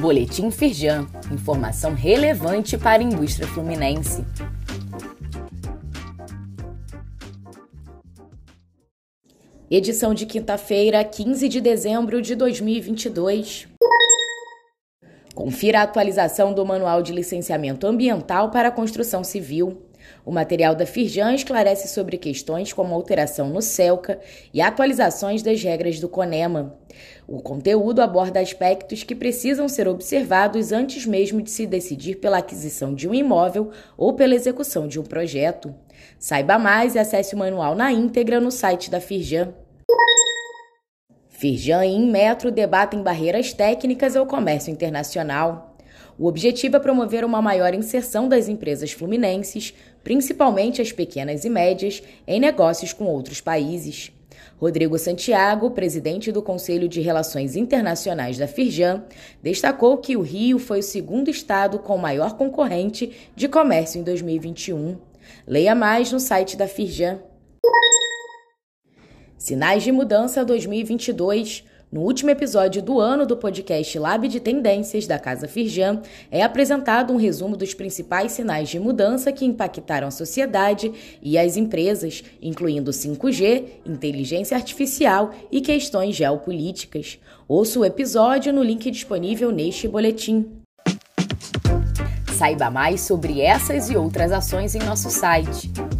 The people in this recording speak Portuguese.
Boletim Firjan, informação relevante para a indústria fluminense. Edição de quinta-feira, 15 de dezembro de 2022. Confira a atualização do Manual de Licenciamento Ambiental para a Construção Civil. O material da Firjan esclarece sobre questões como alteração no CELCA e atualizações das regras do CONEMA. O conteúdo aborda aspectos que precisam ser observados antes mesmo de se decidir pela aquisição de um imóvel ou pela execução de um projeto. Saiba mais e acesse o manual na íntegra no site da Firjan. Firjan e Inmetro debatem barreiras técnicas ao comércio internacional. O objetivo é promover uma maior inserção das empresas fluminenses, principalmente as pequenas e médias, em negócios com outros países. Rodrigo Santiago, presidente do Conselho de Relações Internacionais da Firjan, destacou que o Rio foi o segundo estado com maior concorrente de comércio em 2021. Leia mais no site da Firjan. Sinais de Mudança 2022. No último episódio do ano do podcast Lab de Tendências da Casa Firjan, é apresentado um resumo dos principais sinais de mudança que impactaram a sociedade e as empresas, incluindo 5G, inteligência artificial e questões geopolíticas. Ouça o episódio no link disponível neste boletim. Saiba mais sobre essas e outras ações em nosso site